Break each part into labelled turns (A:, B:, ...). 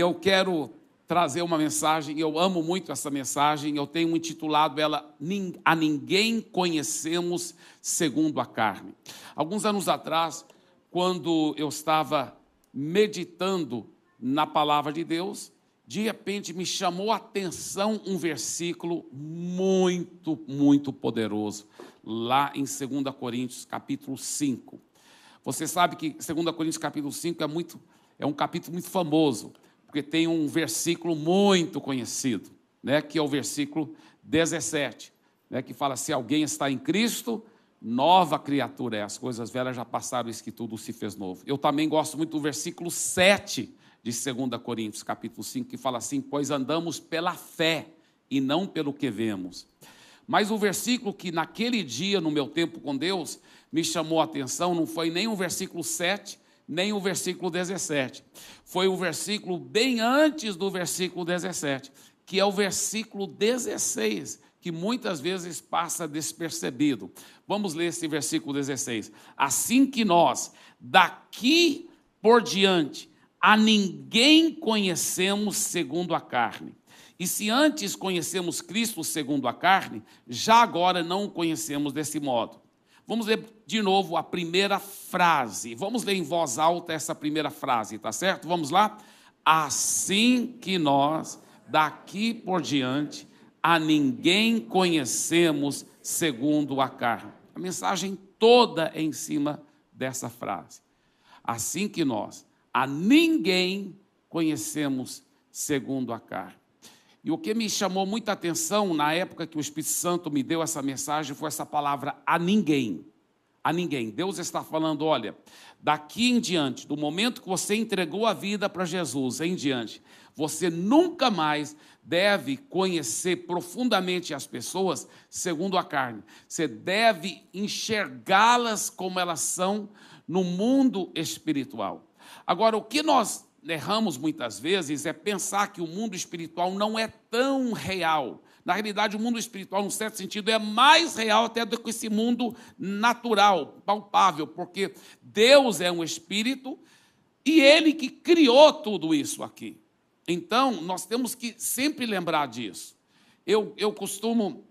A: eu quero trazer uma mensagem, eu amo muito essa mensagem, eu tenho intitulado ela A Ninguém Conhecemos Segundo a Carne. Alguns anos atrás, quando eu estava meditando na palavra de Deus, de repente me chamou a atenção um versículo muito, muito poderoso, lá em 2 Coríntios, capítulo 5. Você sabe que 2 Coríntios, capítulo 5 é, muito, é um capítulo muito famoso, porque tem um versículo muito conhecido, né, que é o versículo 17, né, que fala: se alguém está em Cristo, nova criatura é, as coisas velhas já passaram, isso que tudo se fez novo. Eu também gosto muito do versículo 7 de 2 Coríntios, capítulo 5, que fala assim: pois andamos pela fé e não pelo que vemos. Mas o versículo que naquele dia, no meu tempo com Deus, me chamou a atenção não foi nem o versículo 7, nem o versículo 17. Foi o versículo bem antes do versículo 17, que é o versículo 16, que muitas vezes passa despercebido. Vamos ler esse versículo 16. Assim que nós, daqui por diante, a ninguém conhecemos segundo a carne. E se antes conhecemos Cristo segundo a carne, já agora não o conhecemos desse modo. Vamos ler de novo a primeira frase. Vamos ler em voz alta essa primeira frase, tá certo? Vamos lá? Assim que nós, daqui por diante, a ninguém conhecemos segundo a carne. A mensagem toda é em cima dessa frase. Assim que nós, a ninguém conhecemos segundo a carne. E o que me chamou muita atenção na época que o Espírito Santo me deu essa mensagem foi essa palavra a ninguém. A ninguém. Deus está falando: olha, daqui em diante, do momento que você entregou a vida para Jesus em diante, você nunca mais deve conhecer profundamente as pessoas segundo a carne. Você deve enxergá-las como elas são no mundo espiritual. Agora, o que nós erramos muitas vezes é pensar que o mundo espiritual não é tão real. Na realidade, o mundo espiritual, num certo sentido, é mais real até do que esse mundo natural, palpável, porque Deus é um espírito e Ele que criou tudo isso aqui. Então, nós temos que sempre lembrar disso. Eu, eu costumo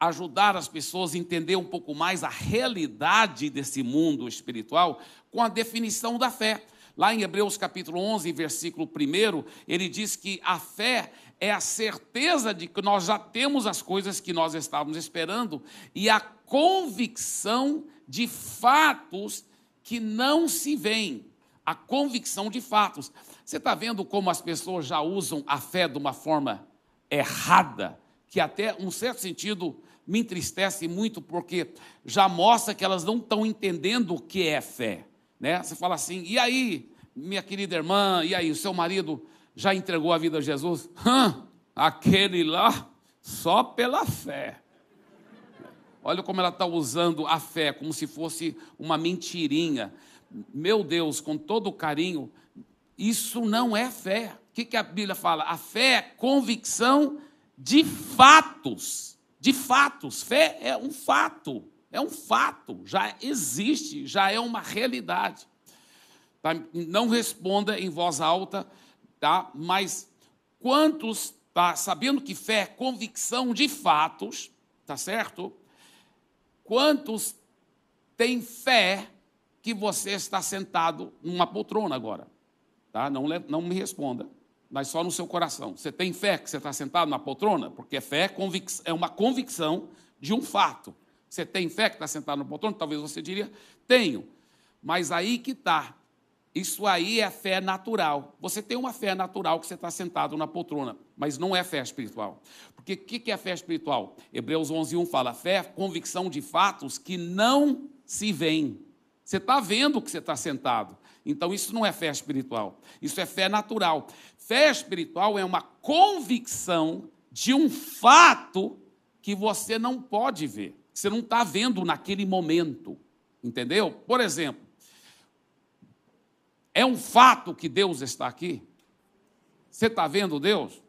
A: ajudar as pessoas a entender um pouco mais a realidade desse mundo espiritual com a definição da fé. Lá em Hebreus capítulo 11, versículo 1, ele diz que a fé é a certeza de que nós já temos as coisas que nós estávamos esperando e a convicção de fatos que não se veem. A convicção de fatos. Você está vendo como as pessoas já usam a fé de uma forma errada, que até, um certo sentido, me entristece muito, porque já mostra que elas não estão entendendo o que é fé. Né? Você fala assim, e aí, minha querida irmã, e aí, o seu marido já entregou a vida a Jesus? Hã? Aquele lá, só pela fé. Olha como ela está usando a fé, como se fosse uma mentirinha. Meu Deus, com todo carinho, isso não é fé. O que, que a Bíblia fala? A fé é convicção de fatos. De fatos. Fé é um fato. É um fato, já existe, já é uma realidade. Tá? Não responda em voz alta, tá? mas quantos, tá? sabendo que fé é convicção de fatos, tá certo? Quantos têm fé que você está sentado numa poltrona agora? Tá? Não, não me responda, mas só no seu coração. Você tem fé que você está sentado na poltrona? Porque fé é, é uma convicção de um fato. Você tem fé que está sentado no poltrona? Talvez você diria, tenho. Mas aí que está. Isso aí é fé natural. Você tem uma fé natural que você está sentado na poltrona, mas não é fé espiritual. Porque o que é fé espiritual? Hebreus 11, 1 fala, fé é convicção de fatos que não se veem. Você está vendo que você está sentado. Então, isso não é fé espiritual. Isso é fé natural. Fé espiritual é uma convicção de um fato que você não pode ver você não está vendo naquele momento. Entendeu? Por exemplo, é um fato que Deus está aqui? Você está vendo Deus?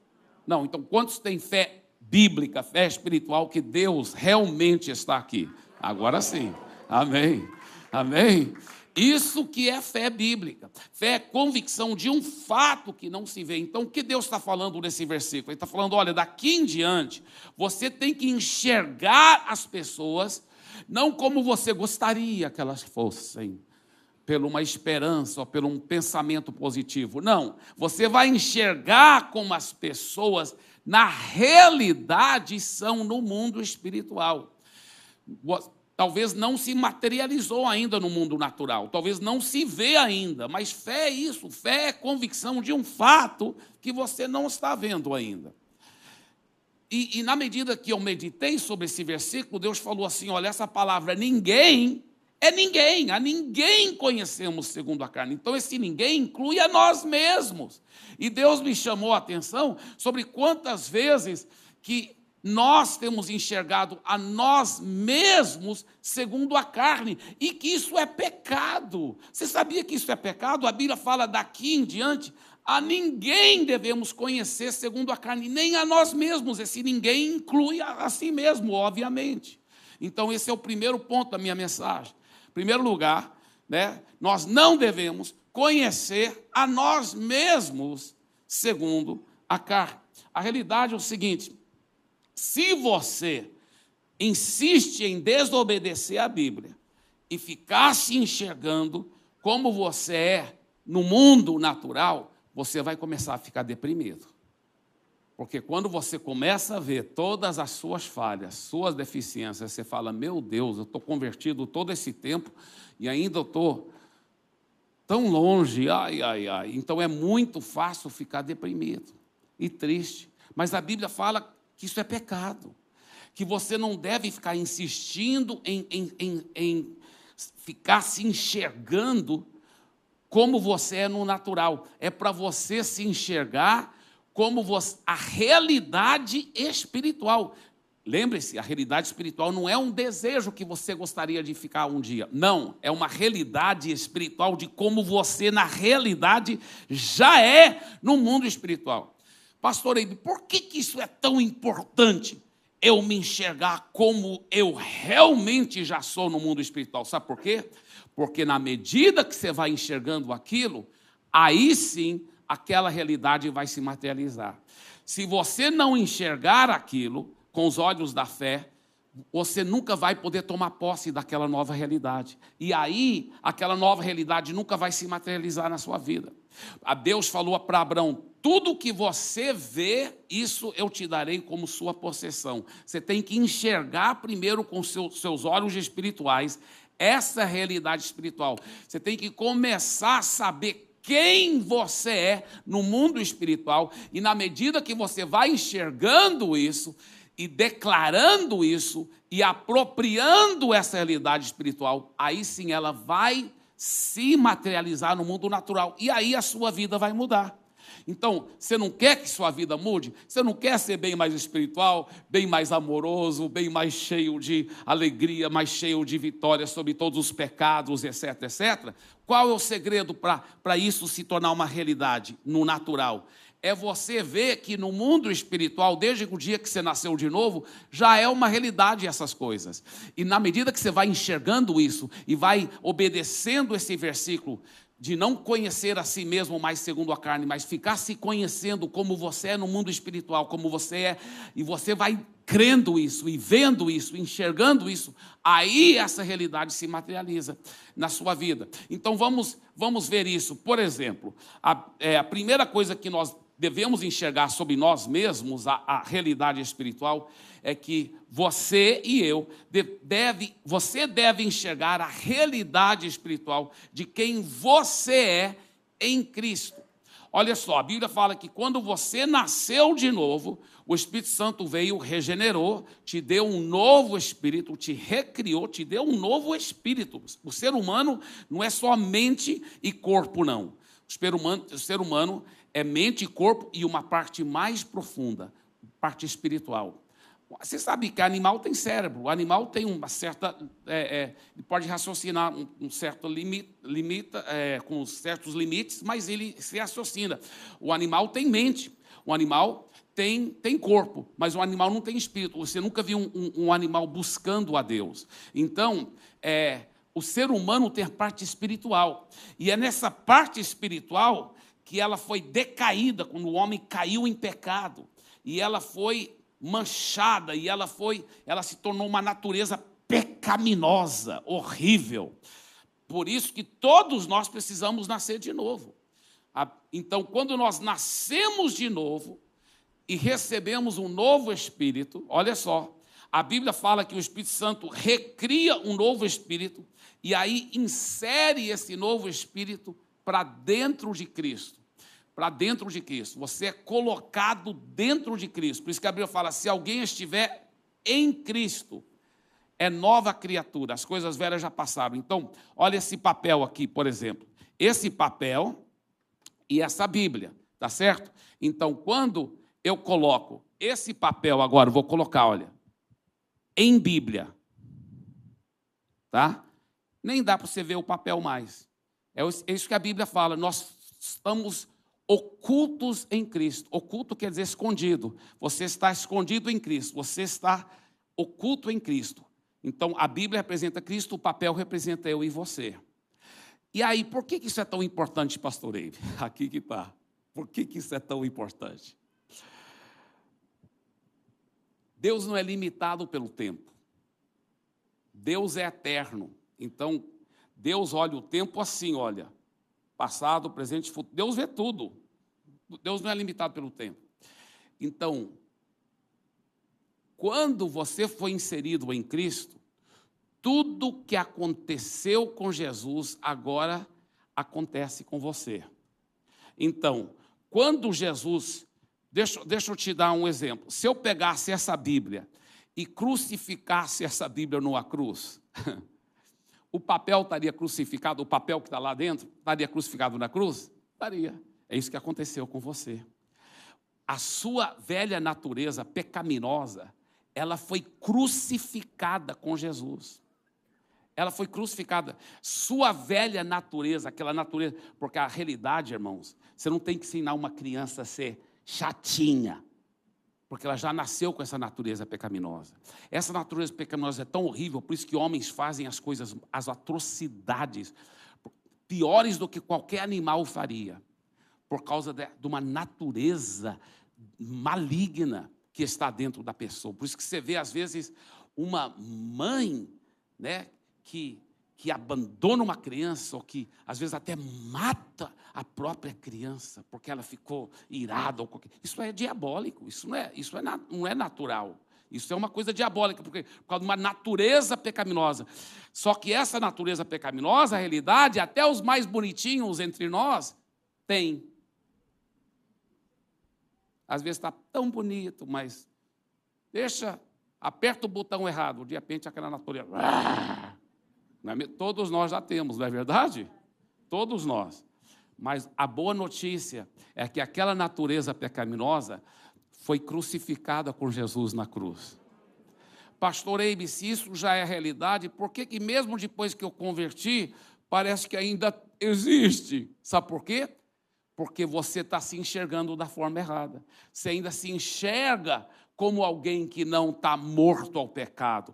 A: Não, então quantos têm fé bíblica, fé espiritual que Deus realmente está aqui? Agora sim. Amém. Amém. Isso que é fé bíblica. Fé é convicção de um fato que não se vê. Então, o que Deus está falando nesse versículo? Ele está falando: olha, daqui em diante, você tem que enxergar as pessoas não como você gostaria que elas fossem, pela uma esperança ou pelo um pensamento positivo. Não, você vai enxergar como as pessoas na realidade são no mundo espiritual. Talvez não se materializou ainda no mundo natural, talvez não se vê ainda, mas fé é isso, fé é convicção de um fato que você não está vendo ainda. E, e na medida que eu meditei sobre esse versículo, Deus falou assim: olha, essa palavra ninguém é ninguém, a ninguém conhecemos segundo a carne. Então, esse ninguém inclui a nós mesmos. E Deus me chamou a atenção sobre quantas vezes que nós temos enxergado a nós mesmos segundo a carne, e que isso é pecado. Você sabia que isso é pecado? A Bíblia fala daqui em diante, a ninguém devemos conhecer segundo a carne, nem a nós mesmos. Esse ninguém inclui a, a si mesmo, obviamente. Então, esse é o primeiro ponto da minha mensagem primeiro lugar, né, nós não devemos conhecer a nós mesmos segundo a carne. A realidade é o seguinte: se você insiste em desobedecer a Bíblia e ficar se enxergando como você é no mundo natural, você vai começar a ficar deprimido. Porque quando você começa a ver todas as suas falhas, suas deficiências, você fala: Meu Deus, eu estou convertido todo esse tempo e ainda estou tão longe, ai, ai, ai. Então é muito fácil ficar deprimido e triste. Mas a Bíblia fala que isso é pecado, que você não deve ficar insistindo em, em, em, em ficar se enxergando como você é no natural. É para você se enxergar como você, a realidade espiritual. Lembre-se, a realidade espiritual não é um desejo que você gostaria de ficar um dia. Não, é uma realidade espiritual de como você, na realidade, já é no mundo espiritual. Pastor Eibe, por que, que isso é tão importante? Eu me enxergar como eu realmente já sou no mundo espiritual. Sabe por quê? Porque na medida que você vai enxergando aquilo, aí sim aquela realidade vai se materializar. Se você não enxergar aquilo com os olhos da fé, você nunca vai poder tomar posse daquela nova realidade. E aí, aquela nova realidade nunca vai se materializar na sua vida. A Deus falou para Abraão: tudo que você vê, isso eu te darei como sua possessão. Você tem que enxergar primeiro com seus, seus olhos espirituais essa realidade espiritual. Você tem que começar a saber quem você é no mundo espiritual, e na medida que você vai enxergando isso e declarando isso e apropriando essa realidade espiritual, aí sim ela vai se materializar no mundo natural e aí a sua vida vai mudar. Então, você não quer que sua vida mude? Você não quer ser bem mais espiritual, bem mais amoroso, bem mais cheio de alegria, mais cheio de vitória sobre todos os pecados, etc, etc? Qual é o segredo para isso se tornar uma realidade no natural? É você ver que no mundo espiritual, desde o dia que você nasceu de novo, já é uma realidade essas coisas. E na medida que você vai enxergando isso e vai obedecendo esse versículo, de não conhecer a si mesmo mais segundo a carne, mas ficar se conhecendo como você é no mundo espiritual, como você é, e você vai crendo isso e vendo isso, enxergando isso, aí essa realidade se materializa na sua vida. Então vamos, vamos ver isso. Por exemplo, a, é, a primeira coisa que nós devemos enxergar sobre nós mesmos, a, a realidade espiritual, é que você e eu deve, você deve enxergar a realidade espiritual de quem você é em Cristo. Olha só, a Bíblia fala que quando você nasceu de novo, o Espírito Santo veio, regenerou, te deu um novo espírito, te recriou, te deu um novo espírito. O ser humano não é só mente e corpo, não. O ser humano, o ser humano é mente e corpo e uma parte mais profunda, parte espiritual. Você sabe que animal tem cérebro, o animal tem uma certa. É, é, pode raciocinar um, um certo limite, limita, é, com certos limites, mas ele se raciocina. O animal tem mente, o animal tem, tem corpo, mas o animal não tem espírito. Você nunca viu um, um, um animal buscando a Deus. Então, é, o ser humano tem a parte espiritual. E é nessa parte espiritual que ela foi decaída quando o homem caiu em pecado. E ela foi manchada e ela foi, ela se tornou uma natureza pecaminosa, horrível. Por isso que todos nós precisamos nascer de novo. Então, quando nós nascemos de novo e recebemos um novo espírito, olha só, a Bíblia fala que o Espírito Santo recria um novo espírito e aí insere esse novo espírito para dentro de Cristo. Para dentro de Cristo. Você é colocado dentro de Cristo. Por isso que a Bíblia fala: se alguém estiver em Cristo, é nova criatura, as coisas velhas já passaram. Então, olha esse papel aqui, por exemplo. Esse papel e essa Bíblia, tá certo? Então, quando eu coloco esse papel agora, vou colocar, olha, em Bíblia, tá? nem dá para você ver o papel mais. É, é isso que a Bíblia fala. Nós estamos ocultos em Cristo. Oculto quer dizer escondido. Você está escondido em Cristo. Você está oculto em Cristo. Então, a Bíblia representa Cristo, o papel representa eu e você. E aí, por que isso é tão importante, pastor Eibe? Aqui que está. Por que isso é tão importante? Deus não é limitado pelo tempo. Deus é eterno. Então, Deus olha o tempo assim, olha, passado, presente, futuro. Deus vê tudo. Deus não é limitado pelo tempo. Então, quando você foi inserido em Cristo, tudo que aconteceu com Jesus agora acontece com você. Então, quando Jesus, deixa, deixa eu te dar um exemplo. Se eu pegasse essa Bíblia e crucificasse essa Bíblia numa cruz, o papel estaria crucificado, o papel que está lá dentro, estaria crucificado na cruz? Estaria. É isso que aconteceu com você. A sua velha natureza pecaminosa, ela foi crucificada com Jesus. Ela foi crucificada. Sua velha natureza, aquela natureza, porque a realidade, irmãos, você não tem que ensinar uma criança a ser chatinha porque ela já nasceu com essa natureza pecaminosa. Essa natureza pecaminosa é tão horrível, por isso que homens fazem as coisas, as atrocidades, piores do que qualquer animal faria, por causa de, de uma natureza maligna que está dentro da pessoa. Por isso que você vê, às vezes, uma mãe né, que que abandona uma criança ou que às vezes até mata a própria criança porque ela ficou irada ou qualquer... isso é diabólico isso não é isso é, não é natural. Isso é uma coisa diabólica porque por causa de uma natureza pecaminosa. Só que essa natureza pecaminosa a realidade até os mais bonitinhos entre nós tem às vezes está tão bonito mas deixa aperta o botão errado de repente aquela natureza todos nós já temos, não é verdade? Todos nós. Mas a boa notícia é que aquela natureza pecaminosa foi crucificada com Jesus na cruz. Pastor Eibe, se isso já é realidade, por que, que mesmo depois que eu converti, parece que ainda existe? Sabe por quê? Porque você está se enxergando da forma errada. Você ainda se enxerga como alguém que não está morto ao pecado.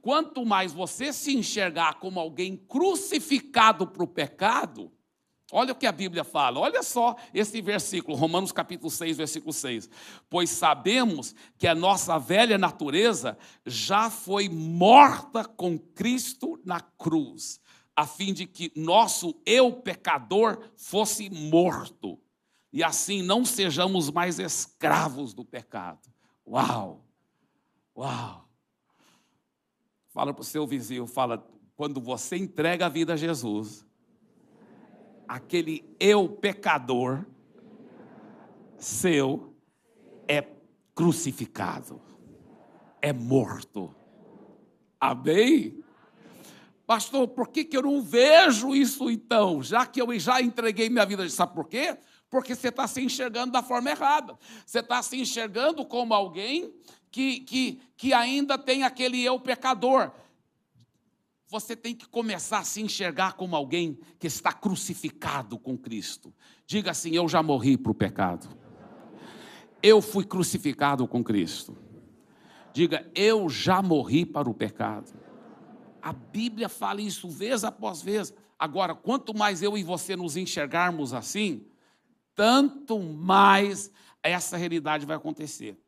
A: Quanto mais você se enxergar como alguém crucificado para o pecado, olha o que a Bíblia fala, olha só esse versículo, Romanos capítulo 6, versículo 6. Pois sabemos que a nossa velha natureza já foi morta com Cristo na cruz, a fim de que nosso eu pecador fosse morto, e assim não sejamos mais escravos do pecado. Uau! Uau! Fala para o seu vizinho, fala, quando você entrega a vida a Jesus, aquele eu pecador seu é crucificado, é morto. Amém? Pastor, por que, que eu não vejo isso então? Já que eu já entreguei minha vida, sabe por quê? porque você está se enxergando da forma errada. Você está se enxergando como alguém que, que, que ainda tem aquele eu pecador. Você tem que começar a se enxergar como alguém que está crucificado com Cristo. Diga assim: Eu já morri para o pecado. Eu fui crucificado com Cristo. Diga: Eu já morri para o pecado. A Bíblia fala isso vez após vez. Agora, quanto mais eu e você nos enxergarmos assim, tanto mais essa realidade vai acontecer.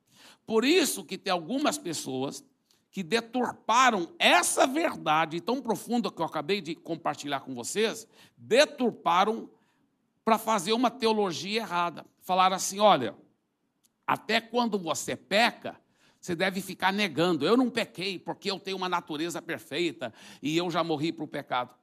A: Por isso que tem algumas pessoas que deturparam essa verdade tão profunda que eu acabei de compartilhar com vocês, deturparam para fazer uma teologia errada. Falaram assim: olha, até quando você peca, você deve ficar negando. Eu não pequei porque eu tenho uma natureza perfeita e eu já morri para o pecado.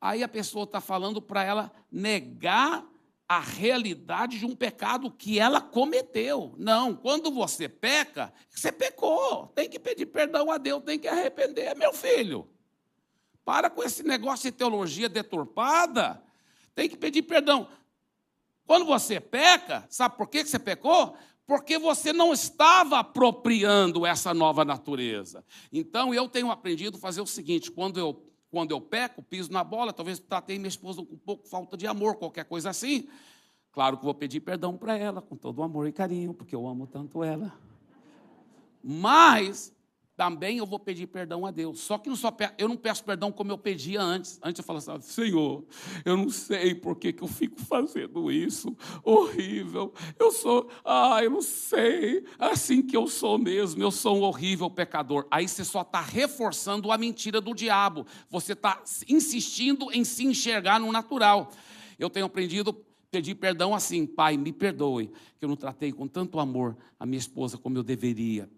A: Aí a pessoa está falando para ela negar a realidade de um pecado que ela cometeu. Não, quando você peca, você pecou. Tem que pedir perdão a Deus, tem que arrepender, meu filho. Para com esse negócio de teologia deturpada. Tem que pedir perdão. Quando você peca, sabe por que você pecou? Porque você não estava apropriando essa nova natureza. Então eu tenho aprendido a fazer o seguinte: quando eu, quando eu peco, piso na bola, talvez tratei minha esposa com um pouco falta de amor, qualquer coisa assim. Claro que vou pedir perdão para ela, com todo o amor e carinho, porque eu amo tanto ela. Mas também eu vou pedir perdão a Deus. Só que eu não peço perdão como eu pedia antes. Antes eu falava assim, Senhor, eu não sei por que, que eu fico fazendo isso. Horrível. Eu sou, ah, eu não sei. Assim que eu sou mesmo, eu sou um horrível pecador. Aí você só está reforçando a mentira do diabo. Você está insistindo em se enxergar no natural. Eu tenho aprendido pedir perdão assim, Pai, me perdoe, que eu não tratei com tanto amor a minha esposa como eu deveria.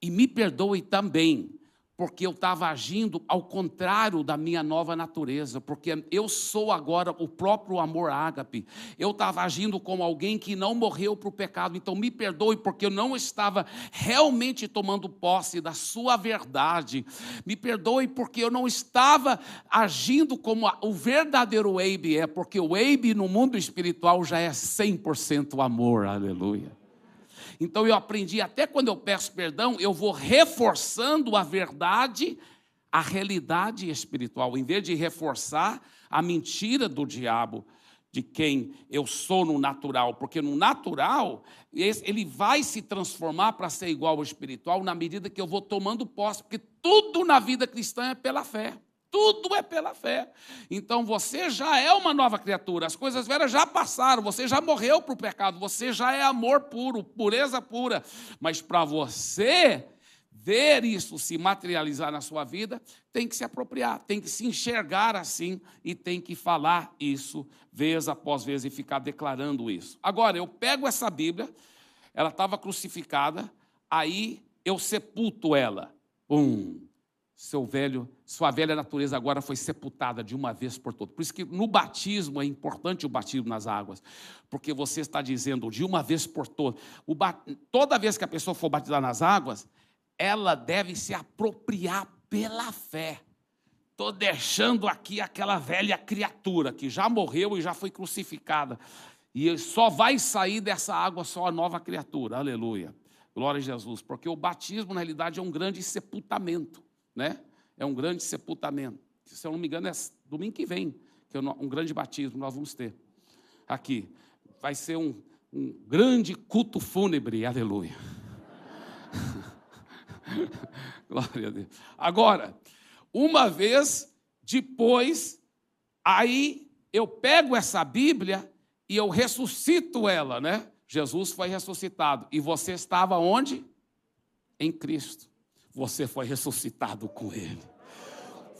A: E me perdoe também, porque eu estava agindo ao contrário da minha nova natureza, porque eu sou agora o próprio amor ágape. Eu estava agindo como alguém que não morreu para o pecado, então me perdoe, porque eu não estava realmente tomando posse da sua verdade. Me perdoe, porque eu não estava agindo como o verdadeiro Abe é, porque o Abe no mundo espiritual já é 100% amor, aleluia. Então eu aprendi, até quando eu peço perdão, eu vou reforçando a verdade, a realidade espiritual, em vez de reforçar a mentira do diabo de quem eu sou no natural, porque no natural ele vai se transformar para ser igual ao espiritual na medida que eu vou tomando posse, porque tudo na vida cristã é pela fé. Tudo é pela fé. Então você já é uma nova criatura. As coisas velhas já passaram. Você já morreu para o pecado. Você já é amor puro, pureza pura. Mas para você ver isso se materializar na sua vida, tem que se apropriar, tem que se enxergar assim e tem que falar isso vez após vez e ficar declarando isso. Agora, eu pego essa Bíblia, ela estava crucificada, aí eu sepulto ela. Um, seu velho, sua velha natureza agora foi sepultada de uma vez por todas. Por isso que no batismo é importante o batismo nas águas, porque você está dizendo de uma vez por todas. Toda vez que a pessoa for batizar nas águas, ela deve se apropriar pela fé. Estou deixando aqui aquela velha criatura que já morreu e já foi crucificada. E só vai sair dessa água só a nova criatura. Aleluia. Glória a Jesus. Porque o batismo, na realidade, é um grande sepultamento né? É um grande sepultamento. Se eu não me engano, é domingo que vem, que é um grande batismo nós vamos ter aqui. Vai ser um, um grande culto fúnebre, aleluia. Glória a Deus. Agora, uma vez depois, aí eu pego essa Bíblia e eu ressuscito ela, né? Jesus foi ressuscitado. E você estava onde? Em Cristo você foi ressuscitado com Ele.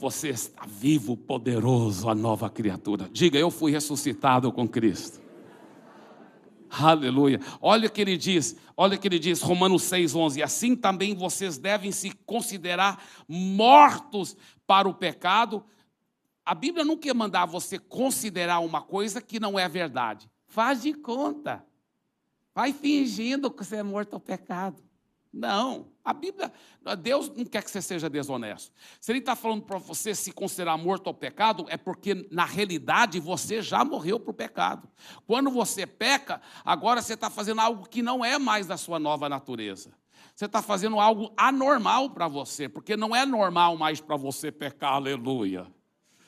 A: Você está vivo, poderoso, a nova criatura. Diga, eu fui ressuscitado com Cristo. Aleluia. Olha o que ele diz, olha o que ele diz, Romanos 6,11. Assim também vocês devem se considerar mortos para o pecado. A Bíblia não quer mandar você considerar uma coisa que não é verdade. Faz de conta. Vai fingindo que você é morto ao pecado. Não, a Bíblia, Deus não quer que você seja desonesto. Se Ele está falando para você se considerar morto ao pecado, é porque na realidade você já morreu para o pecado. Quando você peca, agora você está fazendo algo que não é mais da sua nova natureza. Você está fazendo algo anormal para você, porque não é normal mais para você pecar, aleluia.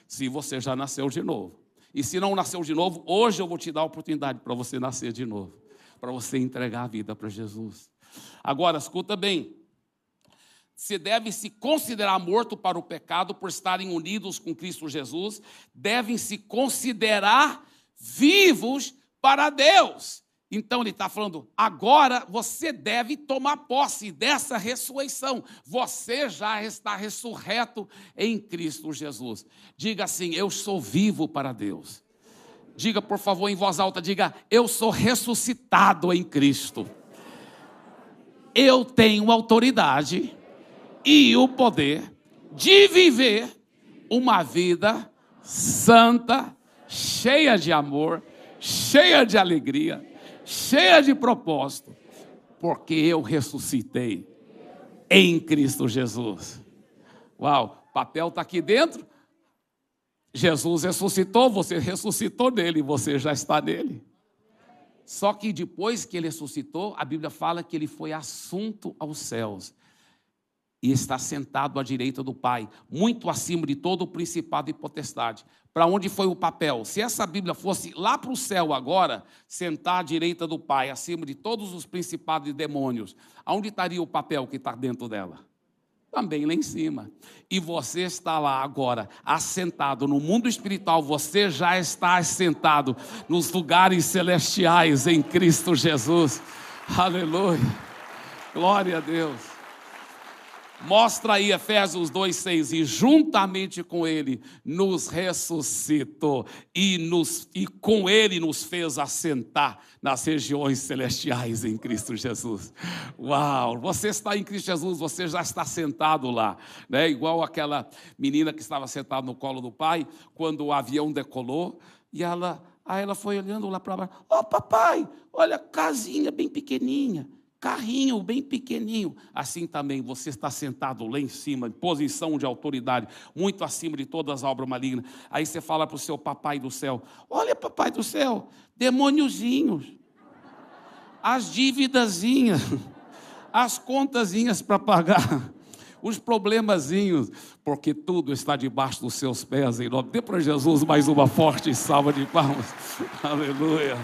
A: Se você já nasceu de novo. E se não nasceu de novo, hoje eu vou te dar a oportunidade para você nascer de novo, para você entregar a vida para Jesus. Agora, escuta bem. Você deve se considerar morto para o pecado por estarem unidos com Cristo Jesus, devem se considerar vivos para Deus. Então ele está falando, agora você deve tomar posse dessa ressurreição. Você já está ressurreto em Cristo Jesus. Diga assim: Eu sou vivo para Deus. Diga, por favor, em voz alta: diga, Eu sou ressuscitado em Cristo. Eu tenho autoridade e o poder de viver uma vida santa, cheia de amor, cheia de alegria cheia de propósito, porque eu ressuscitei em Cristo Jesus. Uau, papel está aqui dentro. Jesus ressuscitou, você ressuscitou nele, você já está nele. Só que depois que ele ressuscitou, a Bíblia fala que ele foi assunto aos céus e está sentado à direita do Pai, muito acima de todo o principado e potestade. Para onde foi o papel? Se essa Bíblia fosse lá para o céu agora, sentar à direita do Pai, acima de todos os principados e demônios, aonde estaria o papel que está dentro dela? Também lá em cima. E você está lá agora, assentado no mundo espiritual, você já está assentado nos lugares celestiais em Cristo Jesus. Aleluia. Glória a Deus. Mostra aí Efésios 2,6, e juntamente com ele nos ressuscitou e, nos, e com ele nos fez assentar nas regiões celestiais em Cristo Jesus. Uau! Você está em Cristo Jesus, você já está sentado lá, né? Igual aquela menina que estava sentada no colo do pai quando o avião decolou e ela, aí ela foi olhando lá para baixo. Ô oh, papai, olha a casinha bem pequenininha carrinho bem pequenininho. Assim também você está sentado lá em cima, em posição de autoridade, muito acima de todas as obras malignas. Aí você fala para o seu papai do céu: Olha, papai do céu, demôniozinhos, as dívidazinhas, as contazinhas para pagar. Os problemazinhos, porque tudo está debaixo dos seus pés. Em nome Dê para Jesus mais uma forte salva de palmas. Aleluia.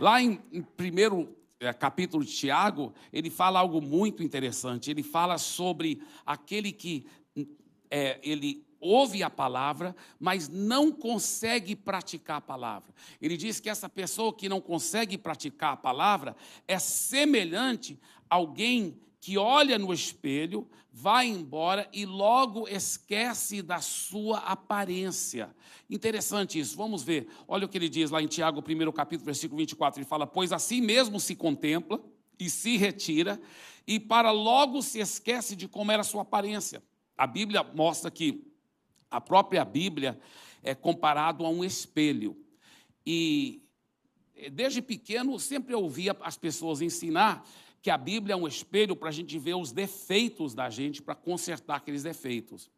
A: Lá em, em primeiro é, capítulo de Tiago, ele fala algo muito interessante. Ele fala sobre aquele que é, ele ouve a palavra, mas não consegue praticar a palavra. Ele diz que essa pessoa que não consegue praticar a palavra é semelhante a alguém que olha no espelho, vai embora e logo esquece da sua aparência. Interessante isso, vamos ver. Olha o que ele diz lá em Tiago, 1 capítulo, versículo 24. Ele fala: Pois assim mesmo se contempla e se retira, e para logo se esquece de como era a sua aparência. A Bíblia mostra que a própria Bíblia é comparado a um espelho. E desde pequeno sempre ouvia as pessoas ensinar que a Bíblia é um espelho para a gente ver os defeitos da gente, para consertar aqueles defeitos.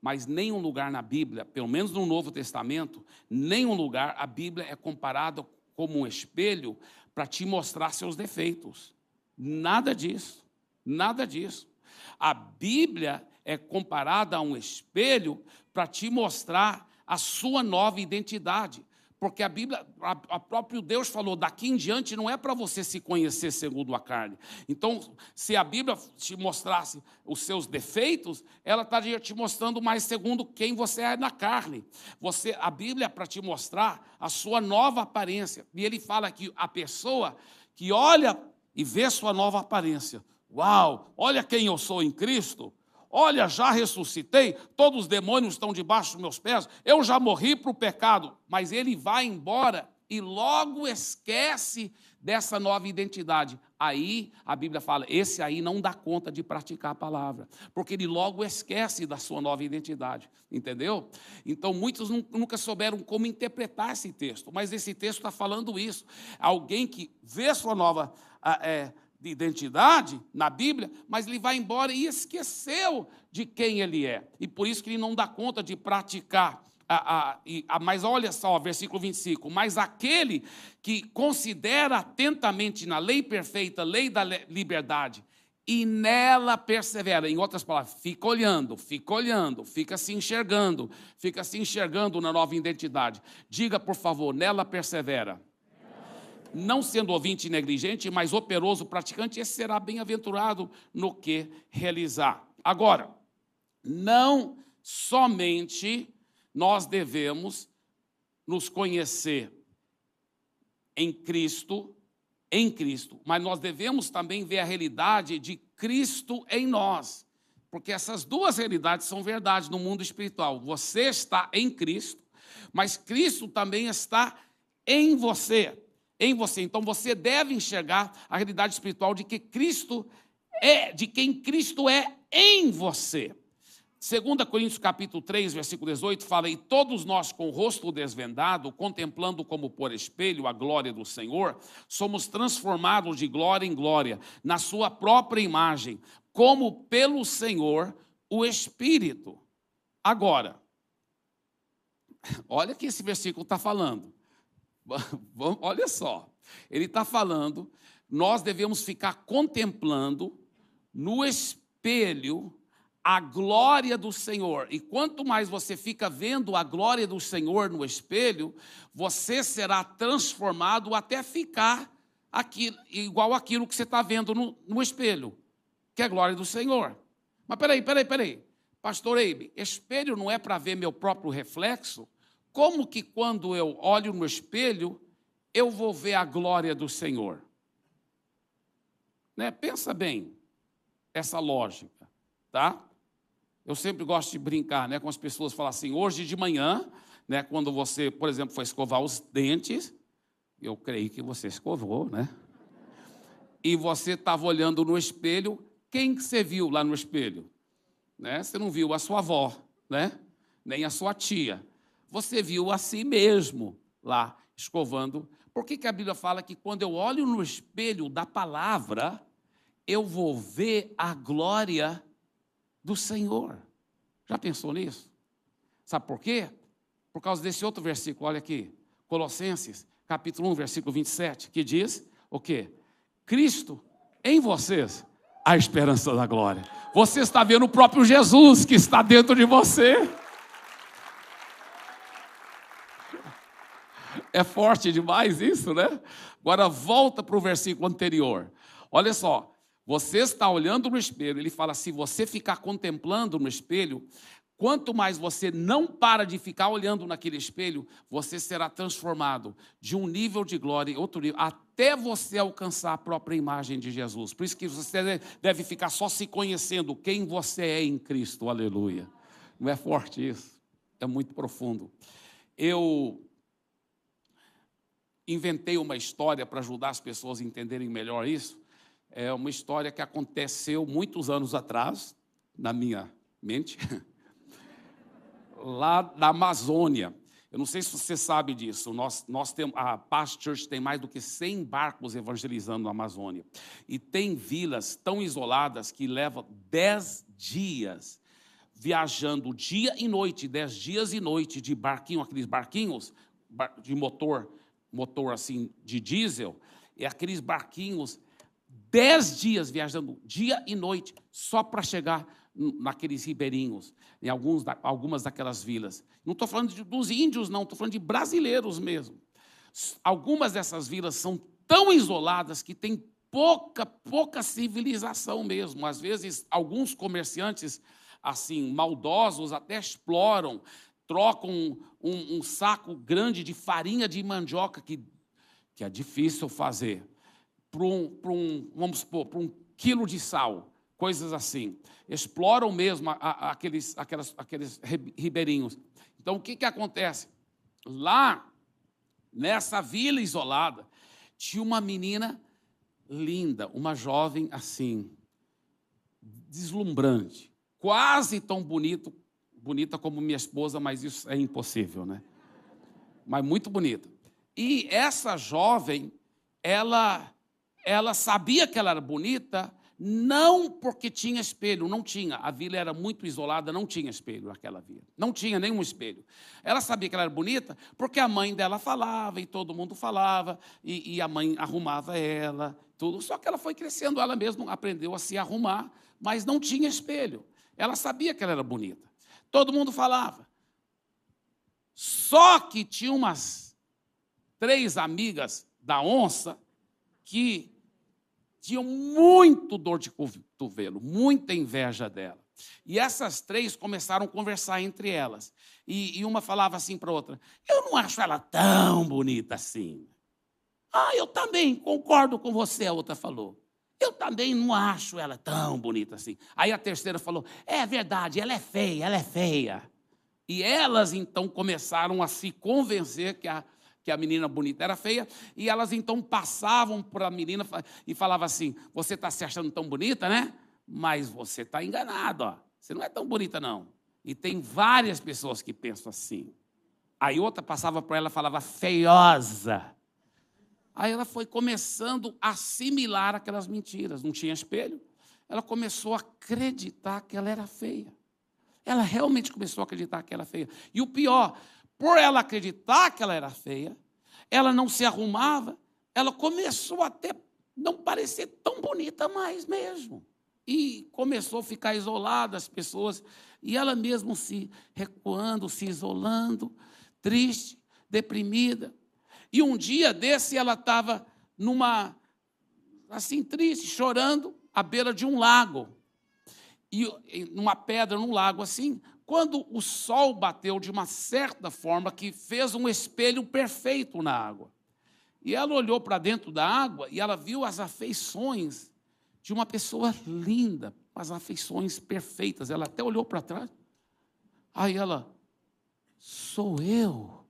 A: Mas nenhum lugar na Bíblia, pelo menos no Novo Testamento, nenhum lugar a Bíblia é comparada como um espelho para te mostrar seus defeitos. Nada disso. Nada disso. A Bíblia é comparada a um espelho para te mostrar a sua nova identidade. Porque a Bíblia, a, a próprio Deus falou, daqui em diante não é para você se conhecer segundo a carne. Então, se a Bíblia te mostrasse os seus defeitos, ela estaria te mostrando mais segundo quem você é na carne. Você, a Bíblia é para te mostrar a sua nova aparência. E ele fala que a pessoa que olha e vê sua nova aparência, uau, olha quem eu sou em Cristo Olha, já ressuscitei, todos os demônios estão debaixo dos meus pés, eu já morri para o pecado. Mas ele vai embora e logo esquece dessa nova identidade. Aí a Bíblia fala: esse aí não dá conta de praticar a palavra, porque ele logo esquece da sua nova identidade, entendeu? Então muitos nunca souberam como interpretar esse texto, mas esse texto está falando isso. Alguém que vê sua nova. É, de identidade na Bíblia, mas ele vai embora e esqueceu de quem ele é. E por isso que ele não dá conta de praticar. A, a, a, mas olha só, versículo 25: Mas aquele que considera atentamente na lei perfeita, lei da liberdade, e nela persevera. Em outras palavras, fica olhando, fica olhando, fica se enxergando, fica se enxergando na nova identidade. Diga, por favor, nela persevera. Não sendo ouvinte negligente, mas operoso praticante, esse será bem-aventurado no que realizar. Agora, não somente nós devemos nos conhecer em Cristo, em Cristo, mas nós devemos também ver a realidade de Cristo em nós. Porque essas duas realidades são verdade no mundo espiritual. Você está em Cristo, mas Cristo também está em você. Em você. Então você deve enxergar a realidade espiritual de que Cristo é, de quem Cristo é em você. 2 Coríntios capítulo 3, versículo 18, fala, e todos nós com o rosto desvendado, contemplando como por espelho a glória do Senhor, somos transformados de glória em glória, na sua própria imagem, como pelo Senhor o Espírito. Agora, olha que esse versículo está falando. Olha só, ele está falando, nós devemos ficar contemplando no espelho a glória do Senhor. E quanto mais você fica vendo a glória do Senhor no espelho, você será transformado até ficar igual aquilo que você está vendo no, no espelho, que é a glória do Senhor. Mas peraí, peraí, peraí. Pastor Eibe, espelho não é para ver meu próprio reflexo? Como que quando eu olho no espelho, eu vou ver a glória do Senhor? Né? Pensa bem essa lógica, tá? Eu sempre gosto de brincar né, com as pessoas, falar assim, hoje de manhã, né, quando você, por exemplo, foi escovar os dentes, eu creio que você escovou, né? E você estava olhando no espelho, quem que você viu lá no espelho? Né? Você não viu a sua avó, né? Nem a sua tia. Você viu a si mesmo lá escovando. Por que, que a Bíblia fala que quando eu olho no espelho da palavra, eu vou ver a glória do Senhor. Já pensou nisso? Sabe por quê? Por causa desse outro versículo, olha aqui, Colossenses, capítulo 1, versículo 27, que diz o quê? Cristo em vocês, a esperança da glória. Você está vendo o próprio Jesus que está dentro de você. É forte demais isso, né? Agora volta para o versículo anterior. Olha só, você está olhando no espelho, ele fala: se você ficar contemplando no espelho, quanto mais você não para de ficar olhando naquele espelho, você será transformado de um nível de glória em outro nível, até você alcançar a própria imagem de Jesus. Por isso que você deve ficar só se conhecendo quem você é em Cristo. Aleluia. Não é forte isso? É muito profundo. Eu inventei uma história para ajudar as pessoas a entenderem melhor isso é uma história que aconteceu muitos anos atrás, na minha mente, lá na Amazônia. Eu não sei se você sabe disso. Nós, nós temos, a Past Church tem mais do que 100 barcos evangelizando na Amazônia. E tem vilas tão isoladas que levam 10 dias viajando dia e noite, 10 dias e noite de barquinho, aqueles barquinhos de motor, motor assim de diesel, e aqueles barquinhos dez dias viajando dia e noite só para chegar naqueles ribeirinhos, em alguns, algumas daquelas vilas. Não estou falando de, dos índios, não, estou falando de brasileiros mesmo. Algumas dessas vilas são tão isoladas que tem pouca, pouca civilização mesmo. Às vezes, alguns comerciantes, assim, maldosos, até exploram, trocam um, um, um saco grande de farinha de mandioca, que, que é difícil fazer para um, um, vamos supor, para um quilo de sal, coisas assim. Exploram mesmo a, a, aqueles, aquelas, aqueles ribeirinhos. Então, o que, que acontece? Lá, nessa vila isolada, tinha uma menina linda, uma jovem assim, deslumbrante, quase tão bonito, bonita como minha esposa, mas isso é impossível, né? Mas muito bonita. E essa jovem, ela ela sabia que ela era bonita, não porque tinha espelho, não tinha. A vila era muito isolada, não tinha espelho naquela vila. Não tinha nenhum espelho. Ela sabia que ela era bonita porque a mãe dela falava e todo mundo falava, e, e a mãe arrumava ela, tudo. Só que ela foi crescendo, ela mesma aprendeu a se arrumar, mas não tinha espelho. Ela sabia que ela era bonita. Todo mundo falava. Só que tinha umas três amigas da onça que tinham muito dor de cotovelo, muita inveja dela. E essas três começaram a conversar entre elas. E, e uma falava assim para a outra: Eu não acho ela tão bonita assim. Ah, eu também concordo com você, a outra falou. Eu também não acho ela tão bonita assim. Aí a terceira falou: É verdade, ela é feia, ela é feia. E elas então começaram a se convencer que a, que a menina bonita era feia, e elas então passavam para a menina e falavam assim: Você está se achando tão bonita, né? Mas você está enganado, ó. você não é tão bonita, não. E tem várias pessoas que pensam assim. Aí outra passava por ela e falava feiosa. Aí ela foi começando a assimilar aquelas mentiras. Não tinha espelho. Ela começou a acreditar que ela era feia. Ela realmente começou a acreditar que ela era feia. E o pior, por ela acreditar que ela era feia, ela não se arrumava, ela começou até não parecer tão bonita mais mesmo. E começou a ficar isolada as pessoas, e ela mesmo se recuando, se isolando, triste, deprimida. E um dia desse ela estava numa assim triste, chorando à beira de um lago. E numa pedra num lago assim, quando o sol bateu de uma certa forma que fez um espelho perfeito na água. E ela olhou para dentro da água e ela viu as afeições de uma pessoa linda, as afeições perfeitas. Ela até olhou para trás. Aí ela, sou eu,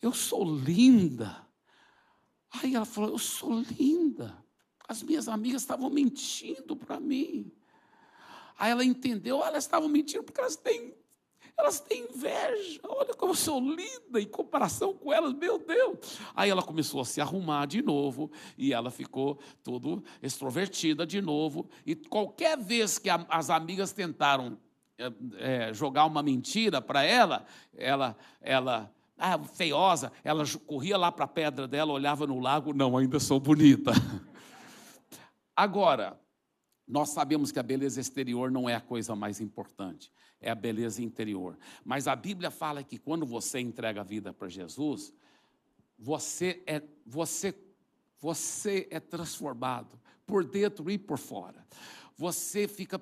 A: eu sou linda. Aí ela falou, eu sou linda. As minhas amigas estavam mentindo para mim. Aí ela entendeu, elas estavam mentindo porque elas têm elas têm inveja. Olha como eu sou linda em comparação com elas, meu Deus. Aí ela começou a se arrumar de novo e ela ficou tudo extrovertida de novo. E qualquer vez que a, as amigas tentaram é, é, jogar uma mentira para ela, ela, ela ah, feiosa, ela corria lá para a pedra dela, olhava no lago, não, ainda sou bonita. Agora, nós sabemos que a beleza exterior não é a coisa mais importante, é a beleza interior. Mas a Bíblia fala que quando você entrega a vida para Jesus, você é, você, você é transformado por dentro e por fora. Você fica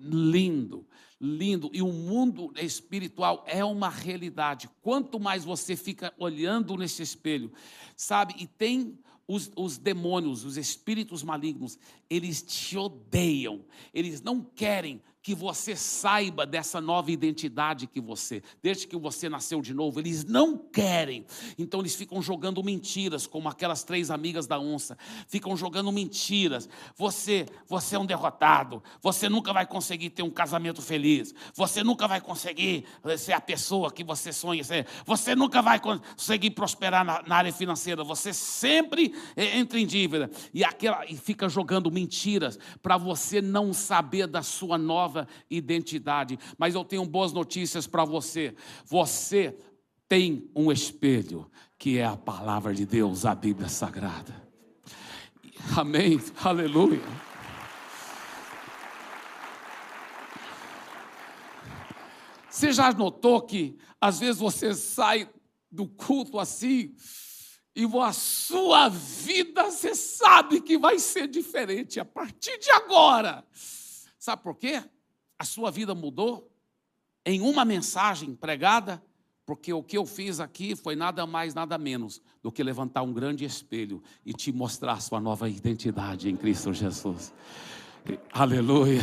A: lindo, lindo. E o mundo espiritual é uma realidade. Quanto mais você fica olhando nesse espelho, sabe? E tem os, os demônios, os espíritos malignos, eles te odeiam, eles não querem que você saiba dessa nova identidade que você, desde que você nasceu de novo, eles não querem. Então eles ficam jogando mentiras, como aquelas três amigas da onça, ficam jogando mentiras. Você, você é um derrotado. Você nunca vai conseguir ter um casamento feliz. Você nunca vai conseguir ser a pessoa que você sonha ser. Você nunca vai conseguir prosperar na, na área financeira. Você sempre é, entra em dívida e aquela e fica jogando mentiras para você não saber da sua nova nova identidade. Mas eu tenho boas notícias para você. Você tem um espelho, que é a palavra de Deus, a Bíblia Sagrada. Amém. Aleluia. Você já notou que às vezes você sai do culto assim e a sua vida você sabe que vai ser diferente a partir de agora. Sabe por quê? A sua vida mudou em uma mensagem pregada, porque o que eu fiz aqui foi nada mais, nada menos do que levantar um grande espelho e te mostrar sua nova identidade em Cristo Jesus. Aleluia,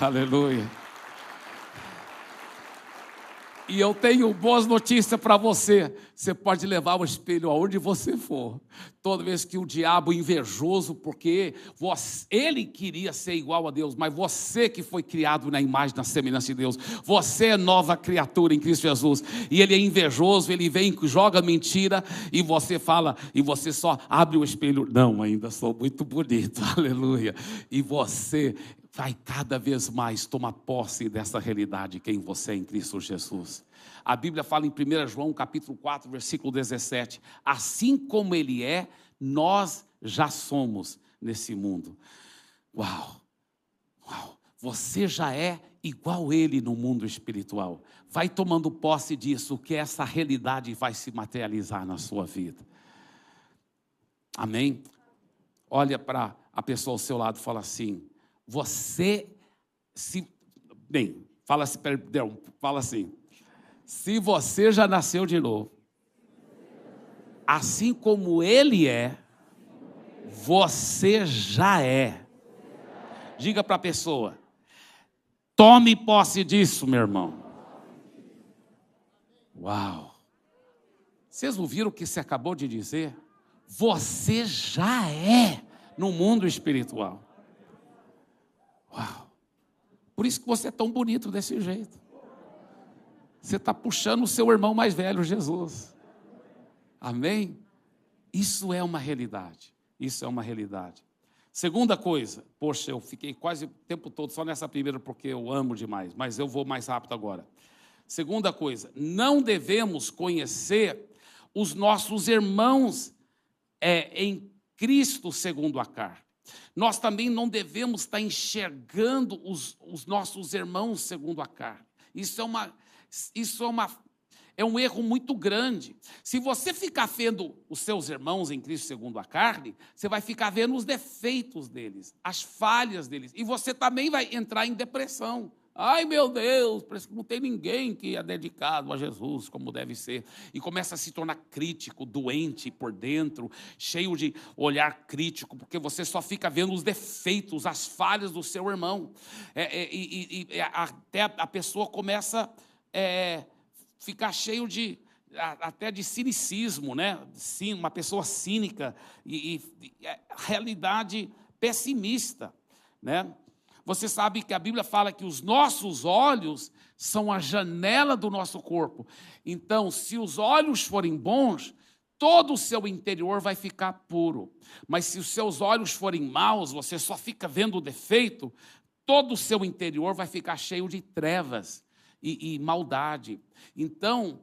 A: aleluia. E eu tenho boas notícias para você. Você pode levar o espelho aonde você for. Toda vez que o diabo invejoso, porque você, ele queria ser igual a Deus, mas você que foi criado na imagem, na semelhança de Deus, você é nova criatura em Cristo Jesus. E ele é invejoso, ele vem, joga mentira e você fala, e você só abre o espelho. Não, ainda sou muito bonito, aleluia. E você vai cada vez mais tomar posse dessa realidade quem você é em Cristo Jesus. A Bíblia fala em 1 João capítulo 4, versículo 17, assim como ele é, nós já somos nesse mundo. Uau! Uau! Você já é igual ele no mundo espiritual. Vai tomando posse disso, que essa realidade vai se materializar na sua vida. Amém? Olha para a pessoa ao seu lado e fala assim: você se. Bem, fala assim, perdão, fala assim. Se você já nasceu de novo, assim como ele é, você já é. Diga para a pessoa: tome posse disso, meu irmão. Uau! Vocês ouviram o que você acabou de dizer? Você já é no mundo espiritual. Uau! Por isso que você é tão bonito desse jeito. Você está puxando o seu irmão mais velho, Jesus. Amém? Isso é uma realidade. Isso é uma realidade. Segunda coisa, poxa, eu fiquei quase o tempo todo só nessa primeira porque eu amo demais, mas eu vou mais rápido agora. Segunda coisa, não devemos conhecer os nossos irmãos é, em Cristo segundo a carne. Nós também não devemos estar enxergando os, os nossos irmãos segundo a carne. Isso é uma, isso é uma é um erro muito grande. Se você ficar vendo os seus irmãos em Cristo segundo a carne, você vai ficar vendo os defeitos deles, as falhas deles, e você também vai entrar em depressão. Ai meu Deus, parece que não tem ninguém que é dedicado a Jesus como deve ser. E começa a se tornar crítico, doente por dentro, cheio de olhar crítico, porque você só fica vendo os defeitos, as falhas do seu irmão. É, é, e, e, até a pessoa começa a é, ficar cheio de até de cinicismo, né? Sim, uma pessoa cínica e, e é, realidade pessimista, né? Você sabe que a Bíblia fala que os nossos olhos são a janela do nosso corpo. Então, se os olhos forem bons, todo o seu interior vai ficar puro. Mas se os seus olhos forem maus, você só fica vendo o defeito, todo o seu interior vai ficar cheio de trevas e, e maldade. Então,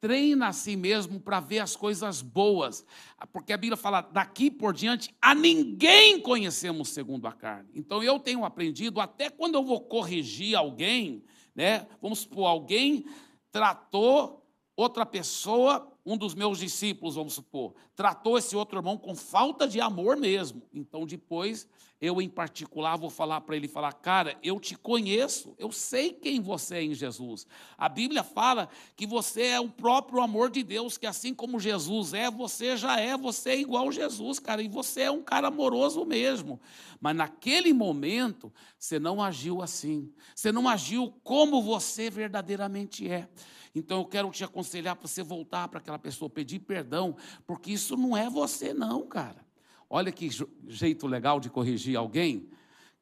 A: treina a si mesmo para ver as coisas boas, porque a Bíblia fala: daqui por diante a ninguém conhecemos segundo a carne. Então eu tenho aprendido, até quando eu vou corrigir alguém, né? Vamos supor, alguém tratou outra pessoa, um dos meus discípulos, vamos supor, tratou esse outro irmão com falta de amor mesmo. Então depois eu em particular vou falar para ele falar: "Cara, eu te conheço, eu sei quem você é em Jesus". A Bíblia fala que você é o próprio amor de Deus, que assim como Jesus é, você já é, você é igual Jesus, cara, e você é um cara amoroso mesmo. Mas naquele momento, você não agiu assim. Você não agiu como você verdadeiramente é. Então eu quero te aconselhar para você voltar para aquela pessoa, pedir perdão, porque isso não é você não, cara. Olha que jeito legal de corrigir alguém.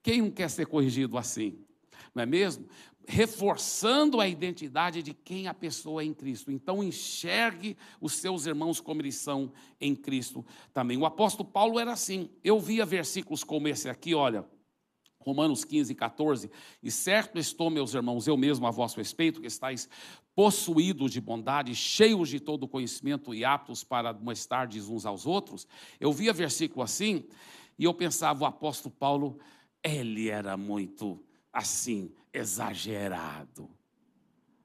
A: Quem não quer ser corrigido assim? Não é mesmo? Reforçando a identidade de quem a pessoa é em Cristo. Então, enxergue os seus irmãos como eles são em Cristo também. O apóstolo Paulo era assim. Eu via versículos como esse aqui, olha. Romanos 15, 14. E certo estou, meus irmãos, eu mesmo a vosso respeito, que estáis possuídos de bondade, cheios de todo conhecimento e aptos para admoestardes uns aos outros. Eu via versículo assim e eu pensava, o apóstolo Paulo, ele era muito assim, exagerado,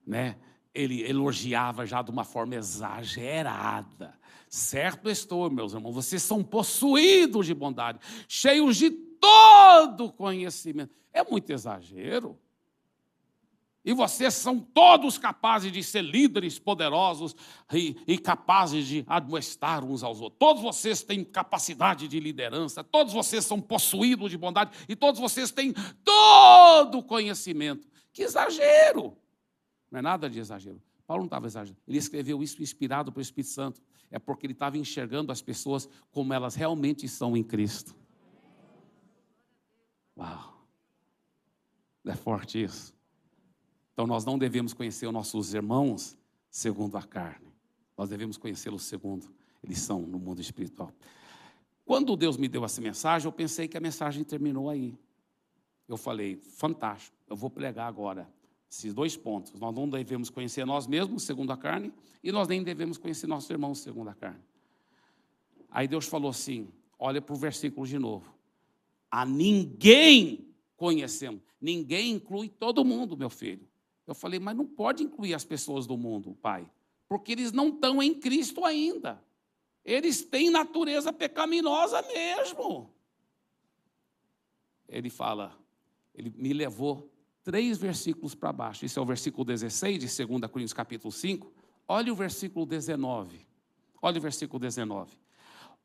A: né? Ele elogiava já de uma forma exagerada. Certo estou, meus irmãos, vocês são possuídos de bondade, cheios de todo conhecimento. É muito exagero. E vocês são todos capazes de ser líderes poderosos e, e, capazes de admoestar uns aos outros. Todos vocês têm capacidade de liderança, todos vocês são possuídos de bondade e todos vocês têm todo o conhecimento. Que exagero! Não é nada de exagero. Paulo não estava exagerando. Ele escreveu isso inspirado pelo Espírito Santo. É porque ele estava enxergando as pessoas como elas realmente são em Cristo. Uau! É forte isso. Então nós não devemos conhecer os nossos irmãos segundo a carne. Nós devemos conhecê-los segundo eles são no mundo espiritual. Quando Deus me deu essa mensagem, eu pensei que a mensagem terminou aí. Eu falei, fantástico, eu vou pregar agora esses dois pontos. Nós não devemos conhecer nós mesmos segundo a carne e nós nem devemos conhecer nossos irmãos segundo a carne. Aí Deus falou assim: olha para o versículo de novo. A ninguém conhecemos. Ninguém inclui todo mundo, meu filho. Eu falei, mas não pode incluir as pessoas do mundo, pai, porque eles não estão em Cristo ainda. eles têm natureza pecaminosa mesmo. Ele fala, ele me levou três versículos para baixo. Isso é o versículo 16 de 2 Coríntios capítulo 5. Olha o versículo 19. Olha o versículo 19.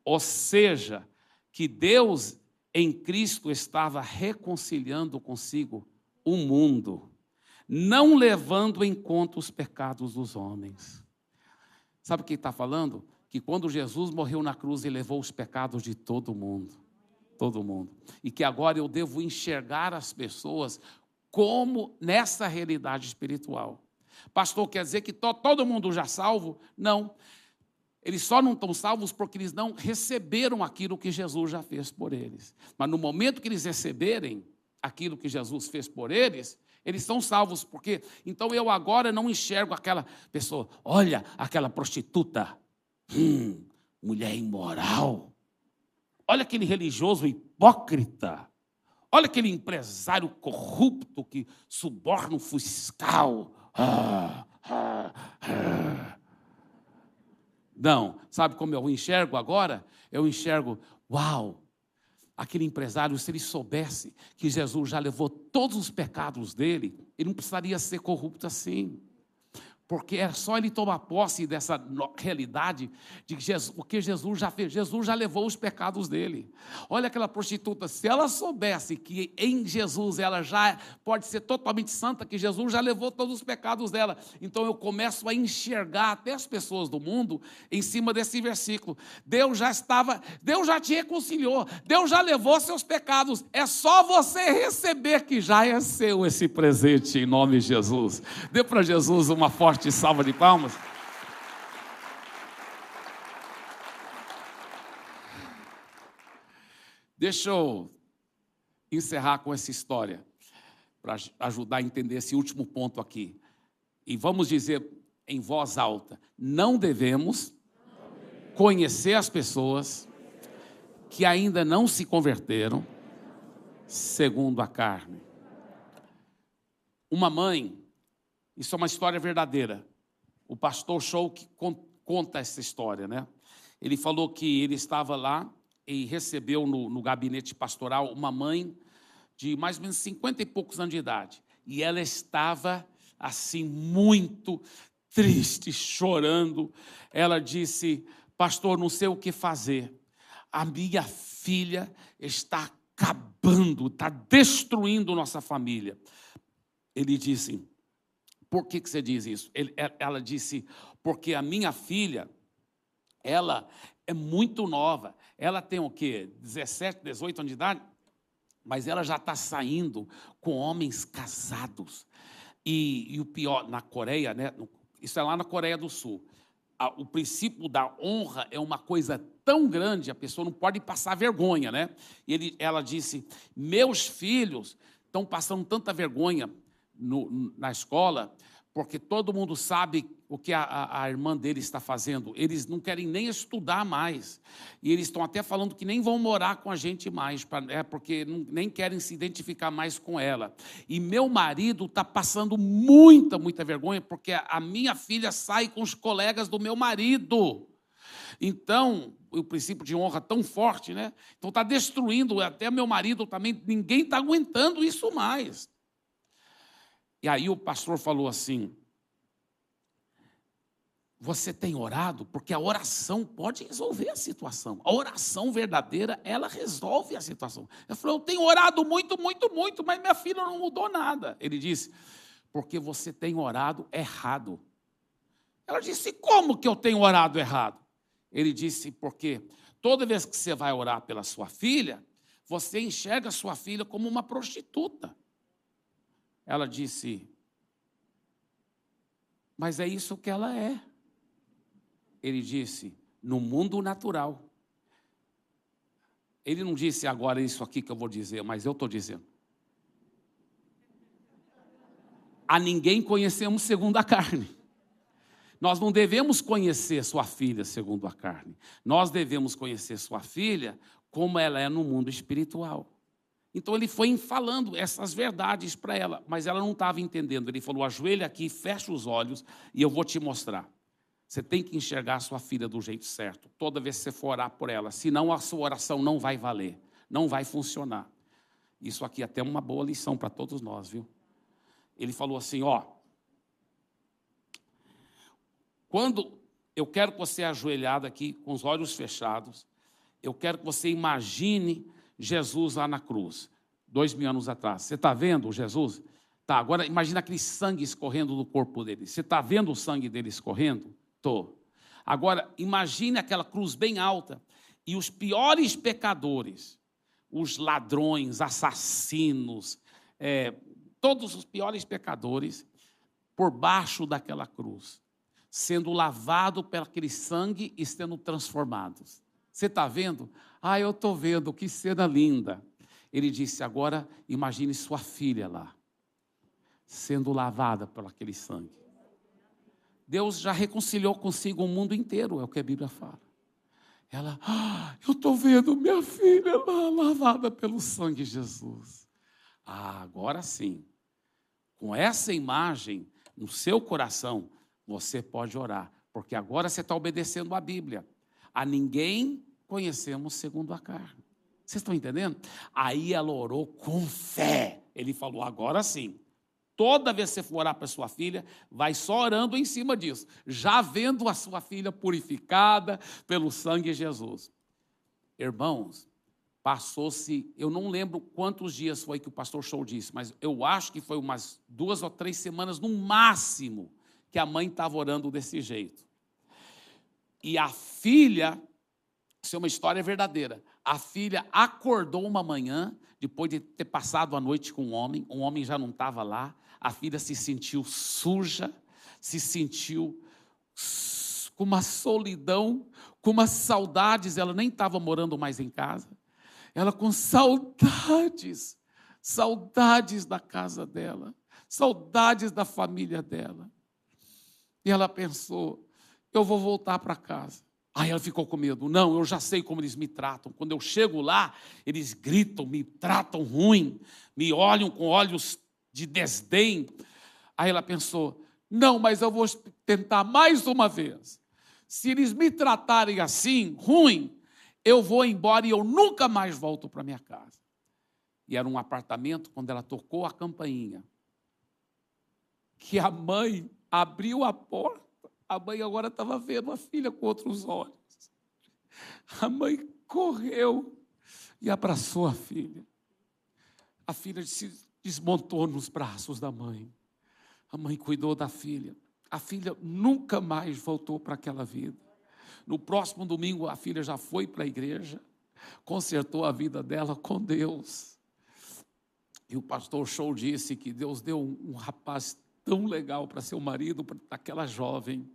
A: Ou seja, que Deus em Cristo estava reconciliando consigo o mundo, não levando em conta os pecados dos homens. Sabe o que está falando? Que quando Jesus morreu na cruz, ele levou os pecados de todo mundo. Todo mundo. E que agora eu devo enxergar as pessoas como nessa realidade espiritual. Pastor, quer dizer que to, todo mundo já salvo? Não. Eles só não estão salvos porque eles não receberam aquilo que Jesus já fez por eles. Mas no momento que eles receberem aquilo que Jesus fez por eles, eles são salvos, porque então eu agora não enxergo aquela pessoa, olha aquela prostituta, hum, mulher imoral, olha aquele religioso hipócrita, olha aquele empresário corrupto que suborna o fiscal. Ah, ah, ah. Não, sabe como eu enxergo agora? Eu enxergo, uau, aquele empresário, se ele soubesse que Jesus já levou todos os pecados dele, ele não precisaria ser corrupto assim porque é só ele tomar posse dessa realidade de que Jesus, o que Jesus já fez, Jesus já levou os pecados dele. Olha aquela prostituta, se ela soubesse que em Jesus ela já pode ser totalmente santa, que Jesus já levou todos os pecados dela, então eu começo a enxergar até as pessoas do mundo em cima desse versículo. Deus já estava, Deus já te reconciliou, Deus já levou seus pecados, é só você receber que já é seu esse presente em nome de Jesus. Dê para Jesus uma forte forte salva de palmas. Deixa eu encerrar com essa história, para ajudar a entender esse último ponto aqui. E vamos dizer em voz alta: não devemos conhecer as pessoas que ainda não se converteram segundo a carne. Uma mãe isso é uma história verdadeira. O pastor Show que conta essa história, né? Ele falou que ele estava lá e recebeu no, no gabinete pastoral uma mãe de mais ou menos 50 e poucos anos de idade. E ela estava assim muito triste, chorando. Ela disse: Pastor, não sei o que fazer. A minha filha está acabando, está destruindo nossa família. Ele disse: por que, que você diz isso? Ele, é, ela disse, porque a minha filha, ela é muito nova. Ela tem o quê? 17, 18 anos de idade? Mas ela já está saindo com homens casados. E, e, o pior, na Coreia, né? Isso é lá na Coreia do Sul. o princípio da honra é uma coisa tão grande, a pessoa não pode passar vergonha, né? Ele, ela disse: Meus filhos estão passando tanta vergonha no, na escola, porque todo mundo sabe o que a, a, irmã dele está fazendo. Eles não querem nem estudar mais. E eles estão até falando que nem vão morar com a gente mais, pra, é, porque não, nem querem se identificar mais com ela. E meu marido está passando muita, muita vergonha, porque a, a minha filha sai com os colegas do meu marido. Então, o princípio de honra tão forte, né? Então está destruindo, até meu marido também, ninguém está aguentando isso mais. E aí o pastor falou assim: Você tem orado? Porque a oração pode resolver a situação. A oração verdadeira, ela resolve a situação. Ele falou: Eu tenho orado muito, muito, muito, mas minha filha não mudou nada. Ele disse: Porque você tem orado errado. Ela disse: Como que eu tenho orado errado? Ele disse: Porque toda vez que você vai orar pela sua filha, você enxerga a sua filha como uma prostituta. Ela disse: Mas é isso que ela é. Ele disse: No mundo natural. Ele não disse agora isso aqui que eu vou dizer, mas eu estou dizendo. A ninguém conhecemos segundo a carne. Nós não devemos conhecer sua filha segundo a carne. Nós devemos conhecer sua filha como ela é no mundo espiritual. Então ele foi falando essas verdades para ela, mas ela não estava entendendo. Ele falou: ajoelha aqui, fecha os olhos e eu vou te mostrar. Você tem que enxergar a sua filha do jeito certo, toda vez que você for orar por ela, senão a sua oração não vai valer, não vai funcionar. Isso aqui é até uma boa lição para todos nós, viu? Ele falou assim: ó, quando eu quero que você ajoelhado aqui, com os olhos fechados, eu quero que você imagine Jesus lá na cruz, dois mil anos atrás. Você está vendo Jesus? Tá, agora imagina aquele sangue escorrendo do corpo dele. Você está vendo o sangue dele escorrendo? Estou. Agora, imagine aquela cruz bem alta e os piores pecadores, os ladrões, assassinos, é, todos os piores pecadores, por baixo daquela cruz, sendo lavado pelo aquele sangue e sendo transformados. Você está vendo? Ah, eu estou vendo, que cena linda. Ele disse: agora imagine sua filha lá, sendo lavada por aquele sangue. Deus já reconciliou consigo o mundo inteiro, é o que a Bíblia fala. Ela, ah, eu estou vendo minha filha lá, lavada pelo sangue de Jesus. Ah, agora sim. Com essa imagem no seu coração, você pode orar, porque agora você está obedecendo a Bíblia. A ninguém conhecemos segundo a carne. Vocês estão entendendo? Aí ela orou com fé. Ele falou: agora sim. Toda vez que você for orar para sua filha, vai só orando em cima disso, já vendo a sua filha purificada pelo sangue de Jesus. Irmãos, passou-se, eu não lembro quantos dias foi que o pastor Show disse, mas eu acho que foi umas duas ou três semanas no máximo que a mãe estava orando desse jeito. E a filha, isso é uma história verdadeira, a filha acordou uma manhã, depois de ter passado a noite com um homem, um homem já não estava lá, a filha se sentiu suja, se sentiu com uma solidão, com umas saudades, ela nem estava morando mais em casa. Ela com saudades, saudades da casa dela, saudades da família dela. E ela pensou: eu vou voltar para casa. Aí ela ficou com medo. Não, eu já sei como eles me tratam. Quando eu chego lá, eles gritam, me tratam ruim, me olham com olhos de desdém. Aí ela pensou: não, mas eu vou tentar mais uma vez. Se eles me tratarem assim, ruim, eu vou embora e eu nunca mais volto para minha casa. E era um apartamento, quando ela tocou a campainha, que a mãe abriu a porta, a mãe agora estava vendo a filha com outros olhos. A mãe correu e abraçou a filha. A filha disse: desmontou nos braços da mãe. A mãe cuidou da filha. A filha nunca mais voltou para aquela vida. No próximo domingo, a filha já foi para a igreja, consertou a vida dela com Deus. E o pastor Show disse que Deus deu um, rapaz tão legal para ser o marido daquela jovem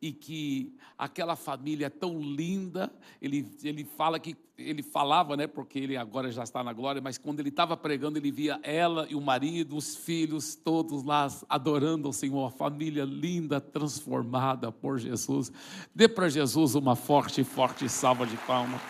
A: e que aquela família é tão linda. Ele, ele fala que ele falava, né, porque ele agora já está na glória, mas quando ele estava pregando, ele via ela e o marido, os filhos, todos lá adorando o Senhor, a família linda, transformada por Jesus. Dê para Jesus uma forte, forte salva de palmas.